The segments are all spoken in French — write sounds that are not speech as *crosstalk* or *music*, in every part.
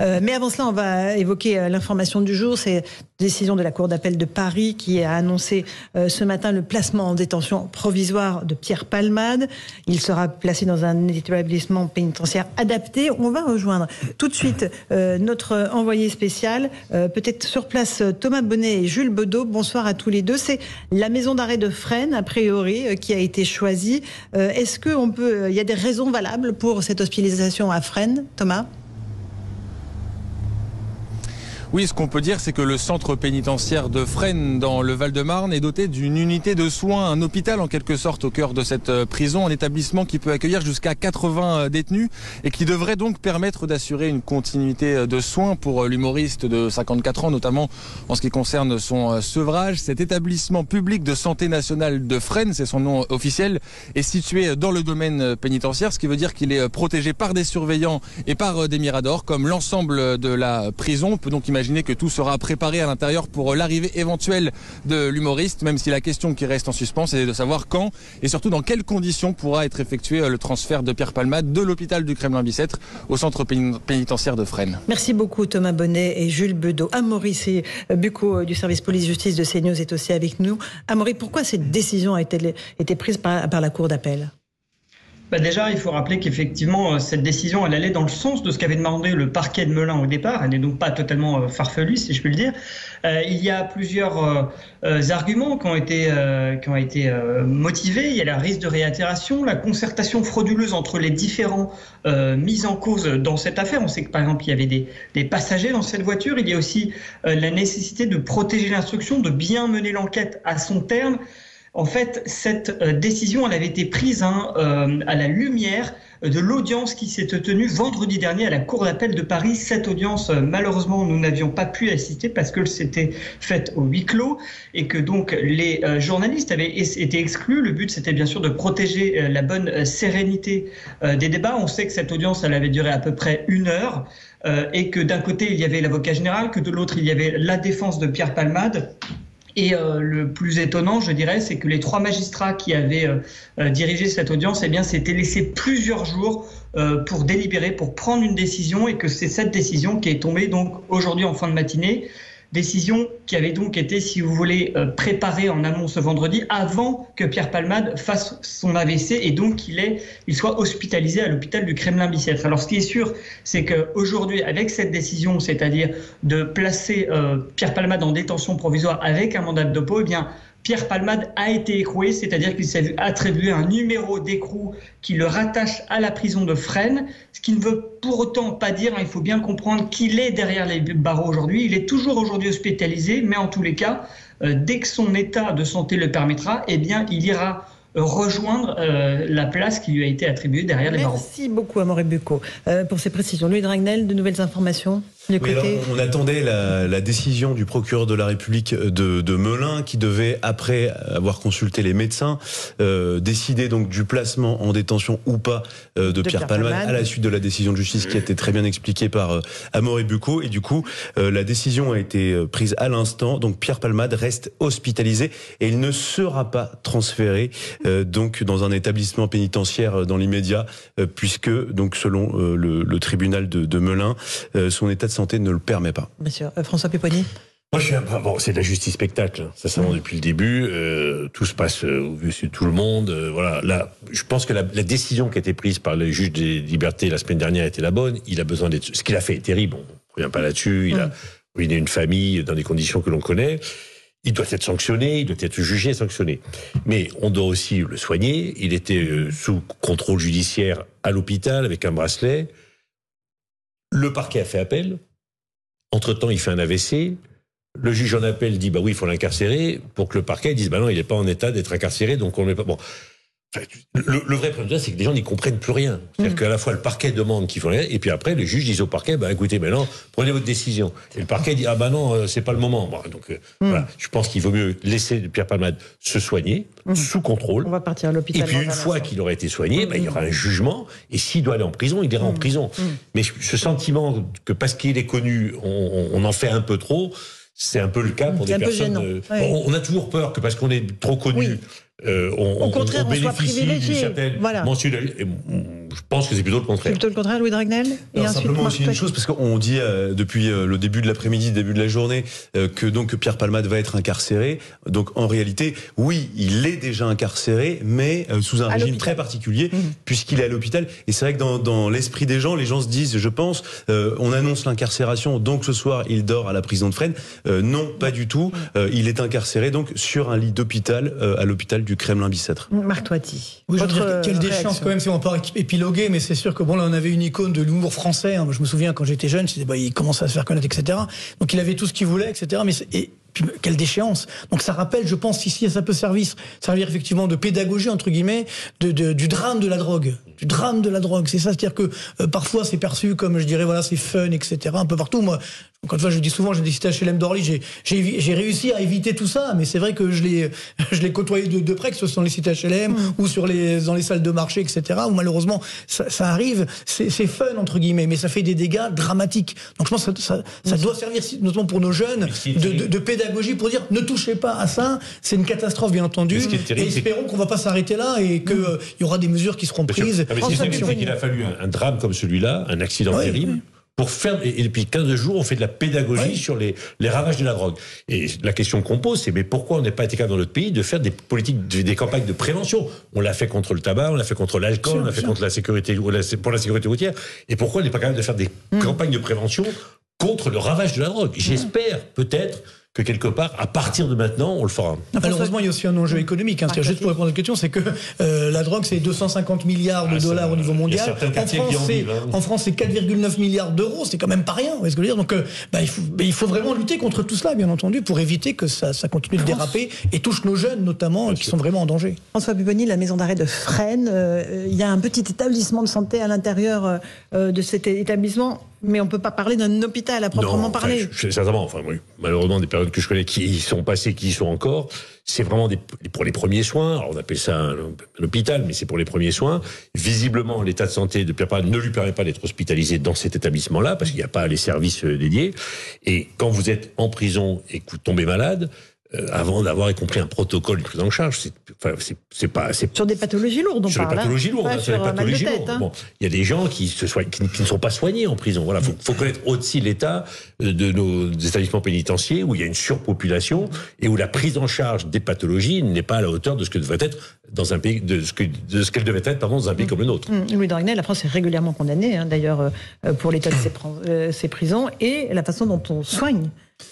mais avant cela, on va évoquer l'information du jour. C'est décision de la Cour d'appel de Paris qui a annoncé ce matin le placement en détention provisoire de Pierre Palmade. Il sera placé dans un établissement pénitentiaire adapté. On va rejoindre tout de suite notre envoyé spécial, peut-être sur place Thomas Bonnet et Jules Bedeau. Bonsoir à tous les deux. C'est la maison d'arrêt de Fresnes, a priori, qui a été choisie. Est-ce qu'on peut, il y a des raisons valables pour cette hospitalisation à Fresnes, Thomas? Oui, ce qu'on peut dire, c'est que le centre pénitentiaire de Fresnes, dans le Val-de-Marne, est doté d'une unité de soins, un hôpital en quelque sorte au cœur de cette euh, prison, un établissement qui peut accueillir jusqu'à 80 euh, détenus et qui devrait donc permettre d'assurer une continuité euh, de soins pour l'humoriste de 54 ans, notamment en ce qui concerne son sevrage. Cet établissement public de santé nationale de Fresnes, c'est son nom officiel, est situé dans le domaine pénitentiaire, ce qui veut dire qu'il est protégé par des surveillants et par des miradors, comme l'ensemble de la prison. On peut donc imaginer Imaginez que tout sera préparé à l'intérieur pour l'arrivée éventuelle de l'humoriste, même si la question qui reste en suspens, c'est de savoir quand et surtout dans quelles conditions pourra être effectué euh, le transfert de Pierre Palmade de l'hôpital du Kremlin-Bicêtre au centre pénitentiaire de Fresnes. Merci beaucoup Thomas Bonnet et Jules Bedeau. Amaury euh, Bucco euh, du service police-justice de CNews est aussi avec nous. Amaury, pourquoi cette décision a été, été prise par la Cour d'appel? Bah déjà, il faut rappeler qu'effectivement, euh, cette décision, elle allait dans le sens de ce qu'avait demandé le parquet de Melun au départ. Elle n'est donc pas totalement euh, farfelue, si je puis le dire. Euh, il y a plusieurs arguments qui ont été, qui ont été motivés. Il y a la risque de réitération, la concertation frauduleuse entre les différents mises en cause dans cette affaire. On sait que, par exemple, il y avait des, des passagers dans cette voiture. Il y a aussi la nécessité de protéger l'instruction, de bien mener l'enquête à son terme. En fait, cette euh, décision, elle avait été prise hein, euh, à la lumière de l'audience qui s'est tenue vendredi dernier à la Cour d'appel de Paris. Cette audience, euh, malheureusement, nous n'avions pas pu assister parce que c'était fait au huis clos et que donc les journalistes avaient été exclus. Le but, c'était bien sûr de protéger la bonne sérénité des débats. On sait que cette audience, elle avait duré à peu près une heure et que d'un côté, il y avait l'avocat général, que de l'autre, il y avait la défense de Pierre Palmade. Et euh, le plus étonnant, je dirais, c'est que les trois magistrats qui avaient euh, euh, dirigé cette audience, eh bien, s'étaient laissés plusieurs jours pour délibérer, pour prendre une décision, et que c'est cette décision qui est tombée donc aujourd'hui en fin de matinée. Décision qui avait donc été, si vous voulez, euh, préparée en amont ce vendredi, avant que Pierre Palmade fasse son AVC et donc qu'il il soit hospitalisé à l'hôpital du Kremlin-Bicêtre. Alors, ce qui est sûr, c'est qu'aujourd'hui, avec cette décision, c'est-à-dire de placer euh, Pierre Palmade en détention provisoire avec un mandat de dépôt, eh bien, Pierre Palmade a été écroué, c'est-à-dire qu'il s'est vu attribuer un numéro d'écrou qui le rattache à la prison de Fresnes, ce qui ne veut pour autant pas dire, hein, il faut bien comprendre qu'il est derrière les barreaux aujourd'hui, il est toujours aujourd'hui hospitalisé, mais en tous les cas, euh, dès que son état de santé le permettra, eh bien, il ira rejoindre euh, la place qui lui a été attribuée derrière les barreaux. Merci beaucoup, Amaury Bucco, euh, pour ces précisions. Louis Dragnel, de nouvelles informations? On attendait la, décision du procureur de la République de, de, Melun qui devait, après avoir consulté les médecins, euh, décider donc du placement en détention ou pas euh, de, Pierre, Palman à la suite de la décision de justice qui a été très bien expliquée par euh, Amaury Bucco. Et du coup, euh, la décision a été euh, prise à l'instant. Donc Pierre Palmade reste hospitalisé et il ne sera pas transféré donc dans un établissement pénitentiaire dans l'immédiat, puisque donc selon le, le, tribunal de, de Melun, son état de santé ne le permet pas. Monsieur euh, François Péponi moi, je suis un bon, c'est de la justice spectacle, ça ça mmh. depuis le début. Euh, tout se passe euh, au vu de tout le monde. voilà. Là, je pense que la, décision qui a été prise par le juge des libertés la semaine dernière était la bonne. Il a besoin d'être. Ce qu'il a fait est terrible. On ne revient pas là-dessus. Il a mmh. ruiné une famille dans des conditions que l'on connaît. Il doit être sanctionné, il doit être jugé et sanctionné. Mais on doit aussi le soigner. Il était sous contrôle judiciaire à l'hôpital avec un bracelet. Le parquet a fait appel. Entre-temps, il fait un AVC. Le juge en appel dit bah oui, il faut l'incarcérer pour que le parquet dise bah non, il n'est pas en état d'être incarcéré, donc on ne met pas. Bon, le, vrai problème, c'est que les gens n'y comprennent plus rien. C'est-à-dire mm. qu'à la fois le parquet demande qu'il faut rien, et puis après le juge dit au parquet, bah écoutez, maintenant prenez votre décision. Et le parquet dit ah bah non, euh, c'est pas le moment. donc euh, mm. voilà, je pense qu'il vaut mieux laisser Pierre Palmade se soigner mm. sous contrôle. On va partir à l'hôpital. Et puis une fois qu'il aurait été soigné, bah, il y aura un jugement. Et s'il doit aller en prison, il ira en prison. Mais ce sentiment que parce qu'il est connu, on, en fait un peu trop. C'est un peu le cas pour des personnes. Euh, on, a toujours peur que parce qu'on est trop connu, euh, on, Au contraire, on, soit bénéficie d'une privilégié. certaine Voilà. Je pense que c'est plutôt le C'est contraire. plutôt le contraire, Louis Dragnel? Et Alors, ensuite, simplement aussi une chose, parce qu'on dit euh, depuis euh, le début de l'après-midi, début de la journée, euh, que donc Pierre Palmade va être incarcéré. Donc en réalité, oui, il est déjà incarcéré, mais euh, sous un À régime très particulier, Mhm. puisqu'il est à l'hôpital. Et c'est vrai que dans, dans l'esprit des gens, les gens se disent, je pense, euh, on annonce l'incarcération, donc ce soir il dort à la prison de Fresnes. Euh, non, pas du tout. Euh, il est incarcéré donc sur un lit d'hôpital euh, à l'hôpital du Kremlin-Bicêtre. Marc Toiti. Oui, Votre, quelle euh, déchéance quand même si on part épiloguer, mais c'est sûr que bon là on avait une icône de l'humour français. hein. Moi, je me souviens quand j'étais jeune, c'était bah, il commençait à se faire connaître, etc. Donc il avait tout ce qu'il voulait, etc. Mais et puis, quelle déchéance. Donc ça rappelle, je pense ici ça peut servir, servir effectivement de pédagogie entre guillemets de, de- du drame de la drogue, du drame de la drogue. C'est ça, c'est-à-dire que euh, parfois c'est perçu comme je dirais voilà c'est fun, etc. Un peu partout. Moi, encore une fois, je dis souvent, j'ai des cités HLM d'Orly, j'ai réussi à éviter tout ça, mais c'est vrai que je l'ai *laughs* je l'ai côtoyé de, de près, que ce soit dans les sites HLM ou sur les dans les salles de marché, etc. Où malheureusement ça, ça arrive, c'est fun entre guillemets, mais ça fait des dégâts dramatiques. Donc je pense que ça, ça, ça doit servir notamment pour nos jeunes de, de, terrible- de pédagogie pour dire ne touchez pas à ça, c'est une catastrophe bien entendu. Mais ce qui est terrible, et espérons qu'on va pas s'arrêter là et que euh, il y aura des mesures qui seront prises. Ah, c'est qu'il a fallu un, un drame comme celui-là, un accident Ouais, terrible. Pour faire, et et depuis 15 jours, on fait de la pédagogie Ouais. sur les, les ravages de la drogue. Et la question qu'on pose, c'est mais pourquoi on n'est pas été capable dans notre pays de faire des politiques, de- des campagnes de prévention? On l'a fait contre le tabac, on l'a fait contre l'alcool, on l'a fait sûr. contre la sécurité, pour la sécurité routière. Et pourquoi on n'est pas capable de faire des campagnes de prévention contre le ravage de la drogue? J'espère peut-être que quelque part, à partir de maintenant, on le fera. Malheureusement, il y a aussi un enjeu économique. Hein. Juste pour répondre à votre question, c'est que euh, la drogue, c'est 250 milliards de Ah, ça, dollars au niveau mondial. En France, c'est hein. en France, c'est 4,9 milliards d'euros. C'est quand même pas rien. Vous voyez ce que je veux dire Donc, euh, bah, il, faut, il faut vraiment lutter contre tout cela, bien entendu, pour éviter que ça, ça continue de déraper et touche nos jeunes, notamment, qui sont vraiment en danger. François Pupponi, la maison d'arrêt de Fresnes, euh, il y a un petit établissement de santé à l'intérieur de cet établissement, mais on ne peut pas parler d'un hôpital à proprement enfin, parler. je- je- sincèrement, enfin, oui, malheureusement, des périodes que je connais qui y sont passées, qui y sont encore, c'est vraiment des, pour les premiers soins. Alors, on appelle ça un, un hôpital, mais c'est pour les premiers soins. Visiblement, l'état de santé de Pierre ne lui permet pas d'être hospitalisé dans cet établissement-là, parce qu'il n'y a pas les services euh, dédiés. Et quand vous êtes en prison et que vous tombez malade, euh, avant d'avoir y compris un protocole de prise en charge, c'est, enfin, c'est, c'est pas, c'est Sur des pathologies lourdes, on sur parle. hein. pathologies lourdes, hein, sur les sur pathologies tête, lourdes. hein. Bon, il y a des gens qui, se soignent- qui, qui ne sont pas soignés en prison. Voilà, faut, faut connaître aussi l'état euh, de nos établissements pénitentiaires où il y a une surpopulation et où la prise en charge des pathologies n'est pas à la hauteur de ce que devrait être dans un pays, de ce que, de ce qu'elle devait être pardon, dans un pays comme le nôtre. Hum, Louis Dragnel, la France est régulièrement condamnée, hein, d'ailleurs, euh, pour l'état de ses, pr- euh, ses prisons et la façon dont on soigne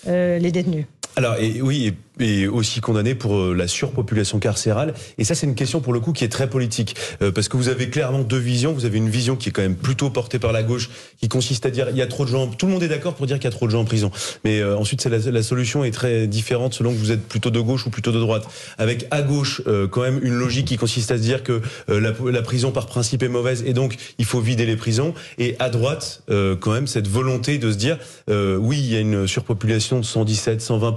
euh, les détenus. Alors et, oui, et, et aussi condamné pour euh, la surpopulation carcérale. Et ça, c'est une question pour le coup qui est très politique, Euh, parce que vous avez clairement deux visions. Vous avez une vision qui est quand même plutôt portée par la gauche, qui consiste à dire il y a trop de gens. Tout le monde est d'accord pour dire qu'il y a trop de gens en prison. Mais euh, ensuite, la, la solution est très différente selon que vous êtes plutôt de gauche ou plutôt de droite. Avec à gauche euh, quand même une logique qui consiste à se dire que euh, la, la prison par principe est mauvaise et donc il faut vider les prisons. Et à droite, euh, quand même cette volonté de se dire oui, il y a une surpopulation de 117, 120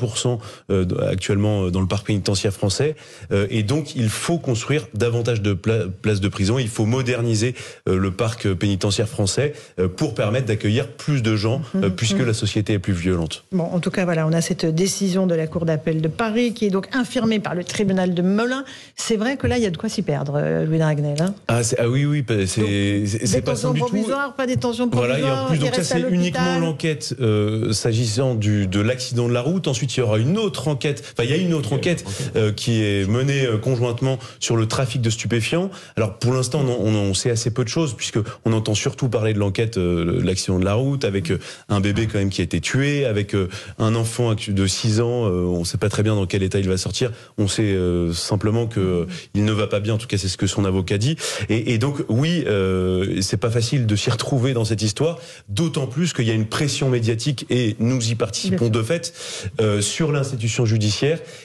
euh, actuellement euh, dans le parc pénitentiaire français, euh, et donc il faut construire davantage de pla- places de prison. Il faut moderniser euh, le parc pénitentiaire français pour permettre d'accueillir plus de gens, euh, puisque la société est plus violente. Bon, en tout cas, voilà, on a cette décision de la Cour d'appel de Paris qui est donc infirmée par le tribunal de Melun. C'est vrai que là, il y a de quoi s'y perdre, Louis Dragnel. Hein. Ah, ah oui, oui, c'est pas simple du tout. pas détention provisoire. Voilà, et en plus, donc ça c'est uniquement l'enquête euh, s'agissant de l'accident de la route. Ensuite, il y aura une autre enquête. Enfin, il y a une autre enquête euh, qui est menée euh, conjointement sur le trafic de stupéfiants. Alors, pour l'instant, on, on, on sait assez peu de choses puisque on entend surtout parler de l'enquête euh, de l'accident de la route avec euh, un bébé quand même qui a été tué, avec euh, un enfant de 6 ans. euh, on ne sait pas très bien dans quel état il va sortir. On sait euh, simplement que euh, il ne va pas bien. En tout cas, c'est ce que son avocat dit. Et, et donc, oui, euh, c'est pas facile de s'y retrouver dans cette histoire, d'autant plus qu'il y a une pression médiatique et nous y participons de fait euh, sur l'institution judiciaire.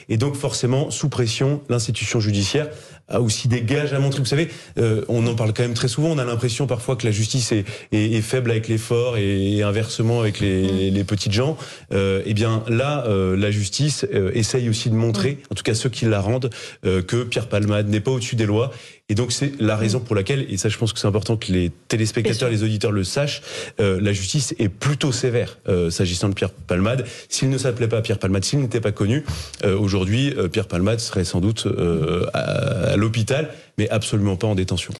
Et donc, forcément, sous pression, l'institution judiciaire a aussi des gages à montrer. Vous savez, euh, on en parle quand même très souvent. On a l'impression parfois que la justice est, est, est faible avec les forts et, inversement avec les, les petites gens. Euh, eh bien là, euh, la justice euh, essaye aussi de montrer, en tout cas ceux qui la rendent, euh, que Pierre Palmade n'est pas au-dessus des lois. Et donc c'est la raison pour laquelle, et ça je pense que c'est important que les téléspectateurs, les auditeurs le sachent, euh, la justice est plutôt sévère euh, s'agissant de Pierre Palmade. S'il ne s'appelait pas Pierre Palmade, s'il n'était pas connu, euh, aujourd'hui Pierre Palmade serait sans doute à, à l'hôpital, mais absolument pas en détention.